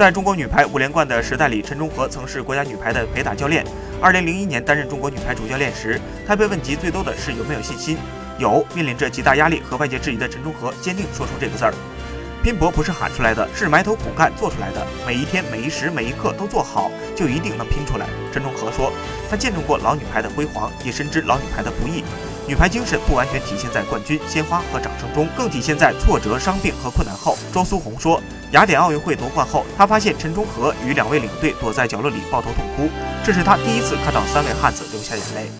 在中国女排五连冠的时代里，陈忠和曾是国家女排的陪打教练。二零零一年担任中国女排主教练时，他被问及最多的是有没有信心。有，面临着极大压力和外界质疑的陈忠和坚定说出这个字儿。拼搏不是喊出来的，是埋头苦干做出来的。每一天、每一时、每一刻都做好，就一定能拼出来。陈忠和说，他见证过老女排的辉煌，也深知老女排的不易。女排精神不完全体现在冠军、鲜花和掌声中，更体现在挫折、伤病和困难后。周苏红说，雅典奥运会夺冠后，他发现陈忠和与两位领队躲在角落里抱头痛哭，这是他第一次看到三位汉子流下眼泪。